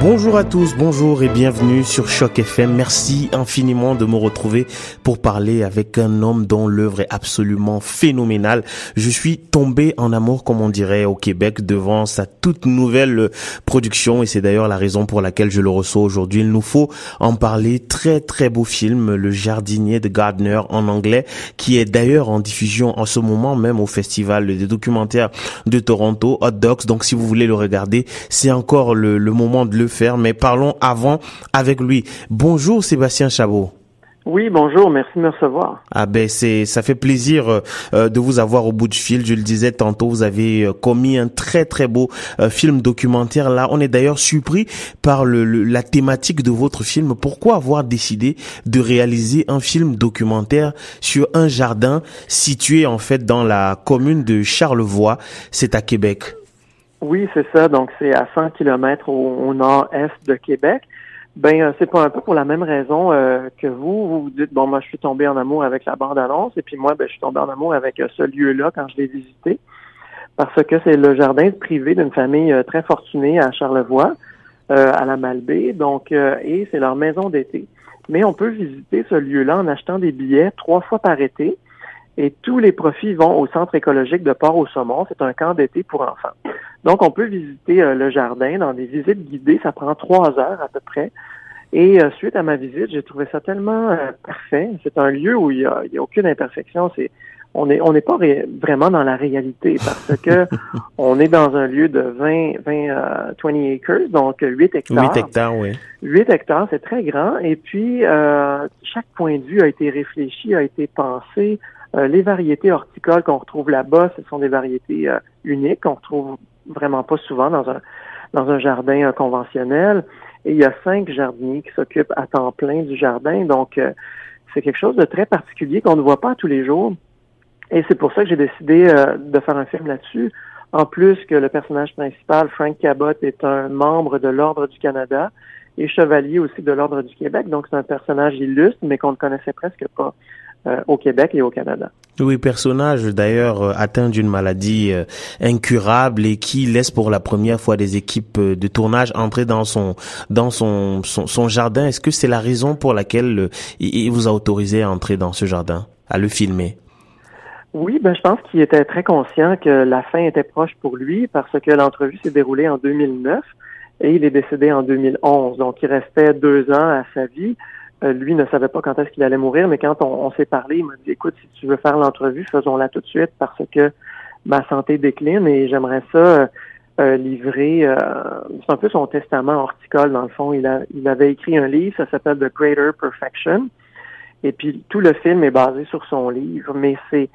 Bonjour à tous, bonjour et bienvenue sur Choc FM. Merci infiniment de me retrouver pour parler avec un homme dont l'œuvre est absolument phénoménale. Je suis tombé en amour, comme on dirait au Québec, devant sa toute nouvelle production et c'est d'ailleurs la raison pour laquelle je le reçois aujourd'hui. Il nous faut en parler. Très très beau film, Le jardinier de Gardner en anglais, qui est d'ailleurs en diffusion en ce moment même au festival des documentaires de Toronto, Hot Docs. Donc si vous voulez le regarder, c'est encore le, le moment de le faire, mais parlons avant avec lui. Bonjour Sébastien Chabot. Oui, bonjour, merci de me recevoir. Ah ben c'est ça fait plaisir euh, euh, de vous avoir au bout du fil. Je le disais tantôt, vous avez euh, commis un très très beau film documentaire. Là, on est d'ailleurs surpris par le, la thématique de votre film. Pourquoi avoir décidé de réaliser un film documentaire sur un jardin situé en fait dans la commune de Charlevoix, c'est à Québec. Oui, c'est ça. Donc, c'est à 100 km au, nord-est de Québec. Ben, euh, c'est pas un peu pour la même raison euh, que vous. Vous vous dites, bon, moi, je suis tombé en amour avec la bande-annonce, et puis moi, ben, je suis tombé en amour avec euh, ce lieu-là quand je l'ai visité, parce que c'est le jardin privé d'une famille très fortunée à Charlevoix, à la Malbaie, donc, et c'est leur maison d'été. Mais on peut visiter ce lieu-là en achetant des billets trois fois par été et tous les profits vont au centre écologique de Port-au-Saumon. C'est un camp d'été pour enfants. Donc, on peut visiter euh, le jardin dans des visites guidées. Ça prend trois heures à peu près. Et euh, suite à ma visite, j'ai trouvé ça tellement euh, parfait. C'est un lieu où il y a, a aucune imperfection. C'est on est on n'est pas vraiment dans la réalité parce que on est dans un lieu de 20 20 20 acres donc 8 hectares. 8 hectares, oui. 8 hectares, c'est très grand et puis chaque point de vue a été réfléchi, a été pensé. Euh, les variétés horticoles qu'on retrouve là-bas, ce sont des variétés euh, uniques qu'on retrouve vraiment pas souvent dans un dans un jardin euh, conventionnel. Et il y a cinq jardiniers qui s'occupent à temps plein du jardin, donc c'est quelque chose de très particulier qu'on ne voit pas tous les jours. Et c'est pour ça que j'ai décidé de faire un film là-dessus. En plus que le personnage principal, Frank Cabot, est un membre de l'Ordre du Canada et chevalier aussi de l'Ordre du Québec. Donc c'est un personnage illustre, mais qu'on ne connaissait presque pas. Euh, au Québec et au Canada. Oui, personnage d'ailleurs euh, atteint d'une maladie euh, incurable et qui laisse pour la première fois des équipes de tournage entrer dans son dans son son, jardin. Est-ce que c'est la raison pour laquelle il vous a autorisé à entrer dans ce jardin, à le filmer? Oui, ben je pense qu'il était très conscient que la fin était proche pour lui parce que l'entrevue s'est déroulée en 2009 et il est décédé en 2011. Donc il restait deux ans à sa vie. Euh, lui ne savait pas quand est-ce qu'il allait mourir, mais quand on, s'est parlé, il m'a dit écoute, si tu veux faire l'entrevue, faisons-la tout de suite parce que ma santé décline et j'aimerais ça euh, euh, livrer. c'est un peu son testament horticole dans le fond. Il, a, il avait écrit un livre, ça s'appelle The Greater Perfection, et puis tout le film est basé sur son livre, mais c'est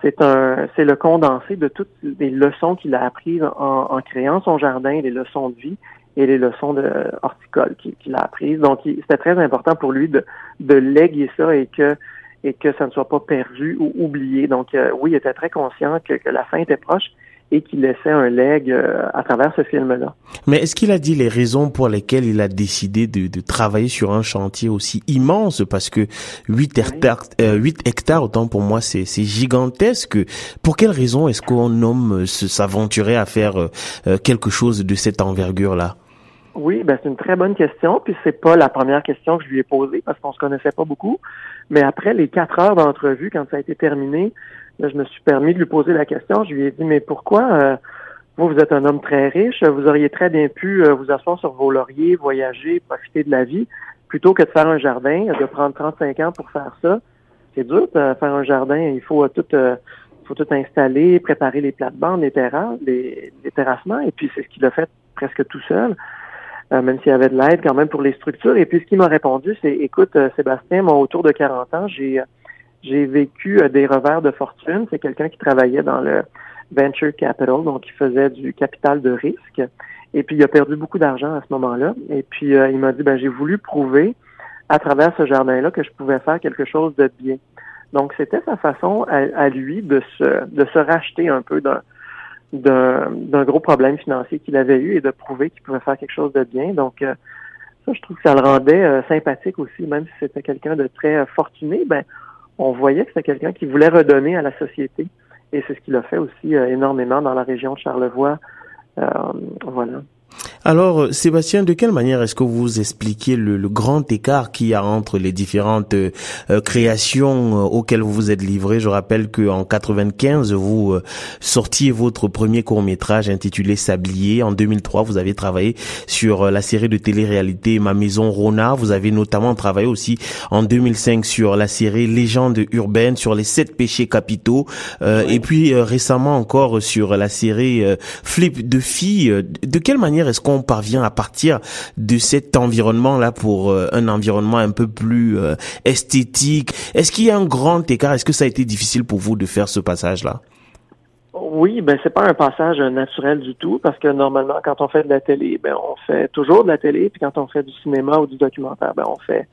c'est un c'est le condensé de toutes les leçons qu'il a apprises en, en créant son jardin, les leçons de vie et les leçons de horticole qu'il a apprises. Donc, c'était très important pour lui de, de léguer ça et que et que ça ne soit pas perdu ou oublié. Donc, euh, oui, il était très conscient que, que la fin était proche et qu'il laissait un leg euh, à travers ce film-là. Mais est-ce qu'il a dit les raisons pour lesquelles il a décidé de, de travailler sur un chantier aussi immense? Parce que 8 hectares, euh, 8 hectares autant pour moi, c'est gigantesque. Pour quelles raisons est-ce qu'on homme s'aventurer à faire quelque chose de cette envergure-là? Oui, ben c'est une très bonne question, puis c'est pas la première question que je lui ai posée parce qu'on se connaissait pas beaucoup. Mais après les quatre heures d'entrevue, quand ça a été terminé, je me suis permis de lui poser la question. Je lui ai dit mais pourquoi euh, vous, vous êtes un homme très riche, vous auriez très bien pu euh, vous asseoir sur vos lauriers, voyager, profiter de la vie, plutôt que de faire un jardin, de prendre 35 ans pour faire ça. C'est dur de faire un jardin, il faut tout euh, faut tout installer, préparer les plates-bandes, les terrasses, les, les terrassements, et puis c'est ce qu'il a fait presque tout seul. Euh, même s'il y avait de l'aide quand même pour les structures. Et puis ce qu'il m'a répondu, c'est écoute, euh, Sébastien, moi autour de 40 ans, j'ai j'ai vécu euh, des revers de fortune. C'est quelqu'un qui travaillait dans le venture capital, donc il faisait du capital de risque. Et puis il a perdu beaucoup d'argent à ce moment-là. Et puis il m'a dit ben j'ai voulu prouver à travers ce jardin-là que je pouvais faire quelque chose de bien. Donc c'était sa façon à, à, lui de se de se racheter un peu d'un d'un gros problème financier qu'il avait eu et de prouver qu'il pouvait faire quelque chose de bien. Donc, euh, ça, je trouve que ça le rendait euh, sympathique aussi, même si c'était quelqu'un de très euh, fortuné, ben, on voyait que c'était quelqu'un qui voulait redonner à la société et c'est ce qu'il a fait aussi énormément dans la région de Charlevoix. voilà. Alors, euh, Sébastien, de quelle manière est-ce que vous expliquez le, grand écart qu'il y a entre les différentes euh, créations euh, auxquelles vous vous êtes livré Je rappelle qu'en 95, vous sortiez votre premier court-métrage intitulé Sablier. En 2003, vous avez travaillé sur la série de télé-réalité Ma Maison Rona. Vous avez notamment travaillé aussi en 2005 sur la série Légende urbaine, sur les sept péchés capitaux. Et puis récemment encore sur la série Flip de filles. De quelle manière est-ce qu'on parvient à partir de cet environnement-là pour euh, un environnement un peu plus euh, esthétique? Est-ce qu'il y a un grand écart? Est-ce que ça a été difficile pour vous de faire ce passage-là? Oui, ben c'est pas un passage naturel du tout parce que normalement quand on fait de la télé, ben on fait toujours de la télé, puis quand on fait du cinéma ou du documentaire, ben on fait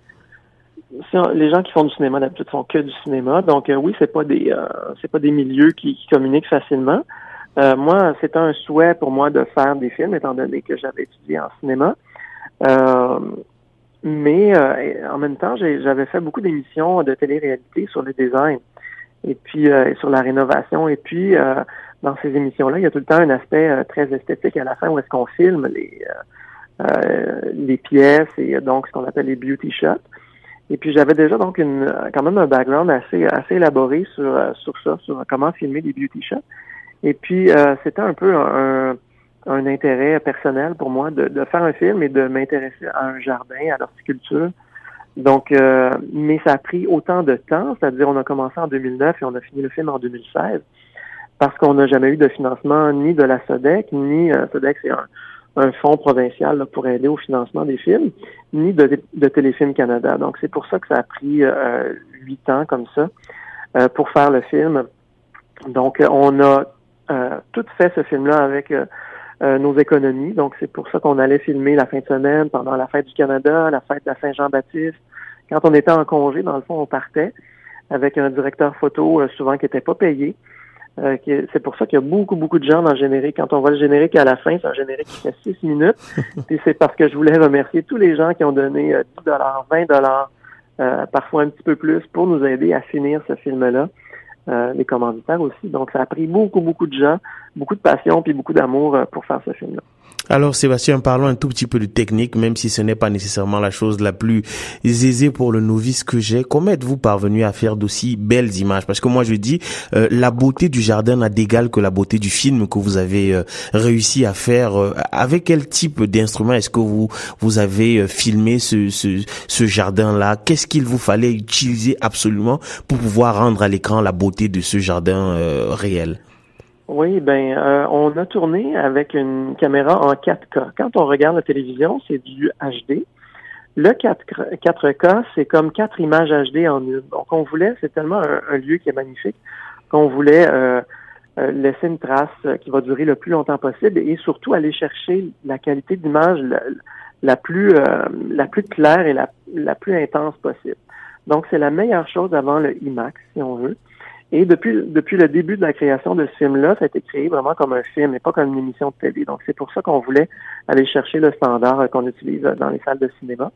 les gens qui font du cinéma d'habitude font que du cinéma, donc euh, oui, c'est pas des c'est pas des milieux qui communiquent facilement. Euh, moi, c'était un souhait pour moi de faire des films, étant donné que j'avais étudié en cinéma. Euh, mais euh, en même temps, j'avais fait beaucoup d'émissions de télé-réalité sur le design et puis sur la rénovation. Et puis, dans ces émissions-là, il y a tout le temps un aspect très esthétique à la fin où est-ce qu'on filme les, les pièces et donc ce qu'on appelle les beauty shots. Et puis j'avais déjà donc une quand même un background assez assez élaboré sur sur ça, sur comment filmer des beauty shots. Et puis, euh, c'était un peu un, un, intérêt personnel pour moi de, de faire un film et de m'intéresser à un jardin, à l'horticulture. Donc, euh, mais ça a pris autant de temps, c'est-à-dire on a commencé en 2009 et on a fini le film en 2016, parce qu'on n'a jamais eu de financement ni de la SODEC, ni euh, SODEC c'est un, un fonds provincial pour aider au financement des films, ni de, de Téléfilm Canada. Donc, c'est pour ça que ça a pris euh, huit ans comme ça euh, pour faire le film. Donc, on a tout fait ce film-là avec euh, euh, nos économies. Donc, c'est pour ça qu'on allait filmer la fin de semaine pendant la fête du Canada, la fête de la Saint-Jean-Baptiste. Quand on était en congé, dans le fond, on partait avec un directeur photo souvent qui n'était pas payé. c'est pour ça qu'il y a beaucoup, beaucoup de gens dans le générique. Quand on voit le générique à la fin, c'est un générique qui fait six minutes. Et c'est parce que je voulais remercier tous les gens qui ont donné 10 dollars, 20 dollars, parfois un petit peu plus pour nous aider à finir ce film-là euh, les commanditaires aussi. Donc, ça a pris beaucoup, beaucoup de gens, beaucoup de passion puis beaucoup d'amour euh, pour faire ce film-là. Alors Sébastien, parlons un tout petit peu de technique, même si ce n'est pas nécessairement la chose la plus aisée pour le novice que j'ai. Comment êtes-vous parvenu à faire d'aussi belles images? Parce que moi je dis, euh, la beauté du jardin n'a d'égal que la beauté du film que vous avez euh, réussi à faire. Euh, avec quel type d'instrument est-ce que vous vous avez filmé ce, ce, ce jardin-là? Qu'est-ce qu'il vous fallait utiliser absolument pour pouvoir rendre à l'écran la beauté de ce jardin réel? Oui, ben, euh, on a tourné avec une caméra en 4K. Quand on regarde la télévision, c'est du HD. Le 4, k c'est comme quatre images HD en une. Donc, on voulait, c'est tellement un, lieu qui est magnifique qu'on voulait euh, euh, laisser une trace qui va durer le plus longtemps possible et surtout aller chercher la qualité d'image la, plus la plus claire et la, la plus intense possible. Donc, c'est la meilleure chose avant le IMAX, si on veut. Et depuis, depuis le début de la création de ce film-là, ça a été créé vraiment comme un film et pas comme une émission de télé. Donc, c'est pour ça qu'on voulait aller chercher le standard qu'on utilise dans les salles de cinéma.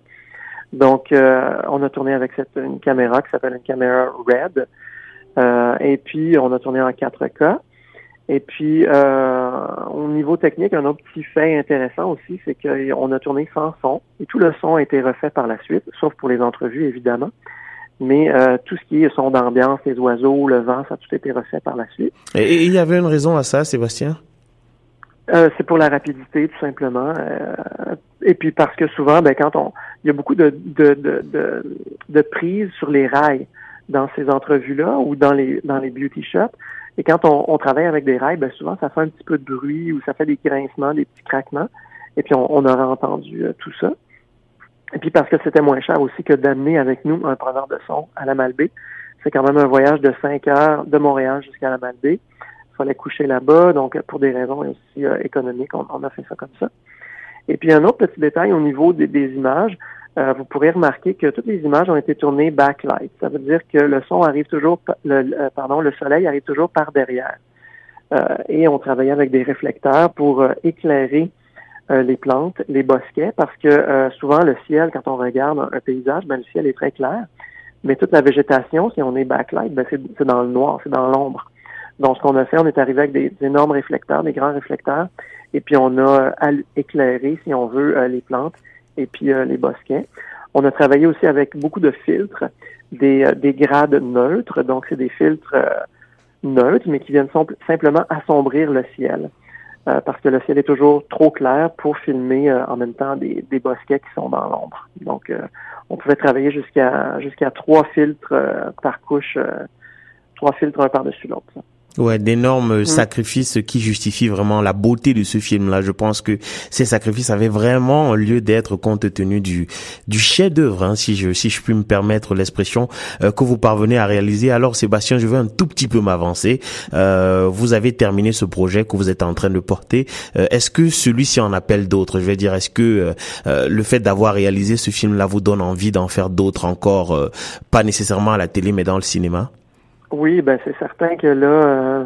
Donc, euh, on a tourné avec cette, une caméra qui s'appelle une caméra RED. Euh, et puis, on a tourné en 4K. Et puis, euh, au niveau technique, un autre petit fait intéressant aussi, c'est qu'on a tourné sans son. Et tout le son a été refait par la suite, sauf pour les entrevues, évidemment mais euh, tout ce qui est son d'ambiance, les oiseaux, le vent, ça a tout été refait par la suite. Et il y avait une raison à ça, Sébastien? Euh, c'est pour la rapidité, tout simplement. Euh, et puis parce que souvent, ben, quand on, il y a beaucoup de, de, de, de, prises sur les rails dans ces entrevues-là ou dans les dans les beauty shops. Et quand on, on travaille avec des rails, ben souvent ça fait un petit peu de bruit ou ça fait des grincements, des petits craquements. Et puis on, on aura entendu tout ça. Et puis parce que c'était moins cher aussi que d'amener avec nous un preneur de son à la Malbaie. C'est quand même un voyage de cinq heures de Montréal jusqu'à la Malbaie. Il fallait coucher là-bas, donc pour des raisons aussi euh, économiques, on, a fait ça comme ça. Et puis un autre petit détail au niveau des, images, euh, vous pourrez remarquer que toutes les images ont été tournées backlight. Ça veut dire que le son arrive toujours, le, euh, pardon, le soleil arrive toujours par derrière. et on travaillait avec des réflecteurs pour éclairer euh, les plantes, les bosquets, parce que euh, souvent le ciel, quand on regarde un, paysage, ben, le ciel est très clair, mais toute la végétation, si on est backlight, ben, c'est dans le noir, c'est dans l'ombre. Donc, ce qu'on a fait, on est arrivé avec des, énormes réflecteurs, des grands réflecteurs, et puis on a éclairé, si on veut, les plantes et puis les bosquets. On a travaillé aussi avec beaucoup de filtres, des grades neutres, donc c'est des filtres neutres, mais qui viennent simplement assombrir le ciel. Euh, parce que le ciel est toujours trop clair pour filmer euh, en même temps des, des, bosquets qui sont dans l'ombre. Donc, euh, on pouvait travailler jusqu'à jusqu'à trois filtres par couche, trois filtres un par-dessus l'autre. Ouais, d'énormes mm. sacrifices qui justifient vraiment la beauté de ce film-là. Je pense que ces sacrifices avaient vraiment lieu d'être compte tenu du du chef-d'œuvre, hein, si je si je puis me permettre l'expression euh, que vous parvenez à réaliser. Alors, Sébastien, je veux un tout petit peu m'avancer. Euh, vous avez terminé ce projet que vous êtes en train de porter. Euh, est-ce que celui-ci en appelle d'autres? Je veux dire, est-ce que le fait d'avoir réalisé ce film-là vous donne envie d'en faire d'autres encore, pas nécessairement à la télé, mais dans le cinéma? Oui, ben c'est certain que là, euh,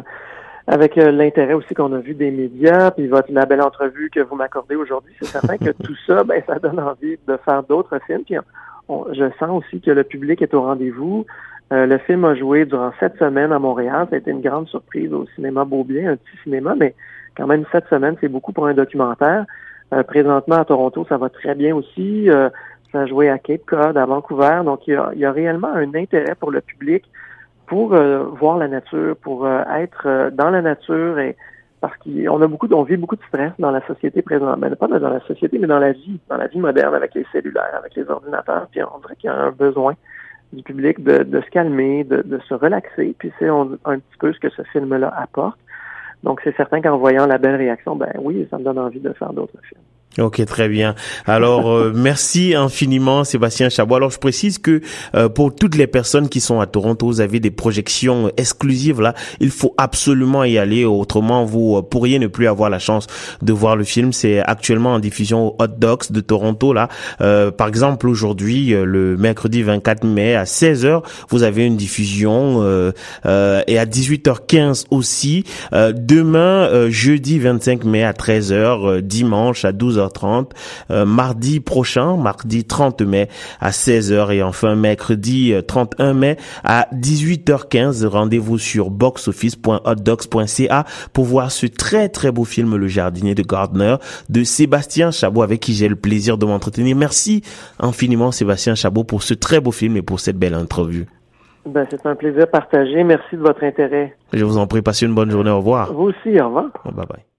avec euh, l'intérêt aussi qu'on a vu des médias, puis votre la belle entrevue que vous m'accordez aujourd'hui, c'est certain que tout ça, ben ça donne envie de faire d'autres films. Puis je sens aussi que le public est au rendez-vous. Euh, le film a joué durant sept semaines à Montréal. Ça a été une grande surprise au cinéma Beaubien, un petit cinéma, mais quand même sept semaines, c'est beaucoup pour un documentaire. présentement à Toronto, ça va très bien aussi. ça a joué à Cape Cod, à Vancouver. Donc il y a, il y a réellement un intérêt pour le public pour euh, voir la nature, pour euh, être euh, dans la nature et parce qu'on a beaucoup, on vit beaucoup de stress dans la société présente, mais pas dans la société, mais dans la vie, dans la vie moderne avec les cellulaires, avec les ordinateurs. Puis on dirait qu'il y a un besoin du public de, de se calmer, de, de, se relaxer. Puis c'est un petit peu ce que ce film-là apporte. Donc c'est certain qu'en voyant la belle réaction, ben oui, ça me donne envie de faire d'autres films. Ok, très bien. Alors, euh, merci infiniment, Sébastien Chabot. Alors, je précise que euh, pour toutes les personnes qui sont à Toronto, vous avez des projections exclusives là. Il faut absolument y aller, autrement vous euh, pourriez ne plus avoir la chance de voir le film. C'est actuellement en diffusion au Hot Docs de Toronto là. par exemple, aujourd'hui, le mercredi 24 mai à 16h, vous avez une diffusion et à 18h15 aussi. demain, jeudi 25 mai à 13h, dimanche à 12h 30 euh, mardi prochain, mardi 30 mai à 16h et enfin mercredi 31 euh, mai à 18h15. Rendez-vous sur boxoffice.hotdocs.ca pour voir ce très très beau film Le jardinier de Gardner de Sébastien Chabot avec qui j'ai le plaisir de m'entretenir. Merci infiniment Sébastien Chabot pour ce très beau film et pour cette belle entrevue. Ben, c'est un plaisir partagé. Merci de votre intérêt. Je vous en prie, passez une bonne journée. Au revoir. Vous aussi, au revoir. Bye bye.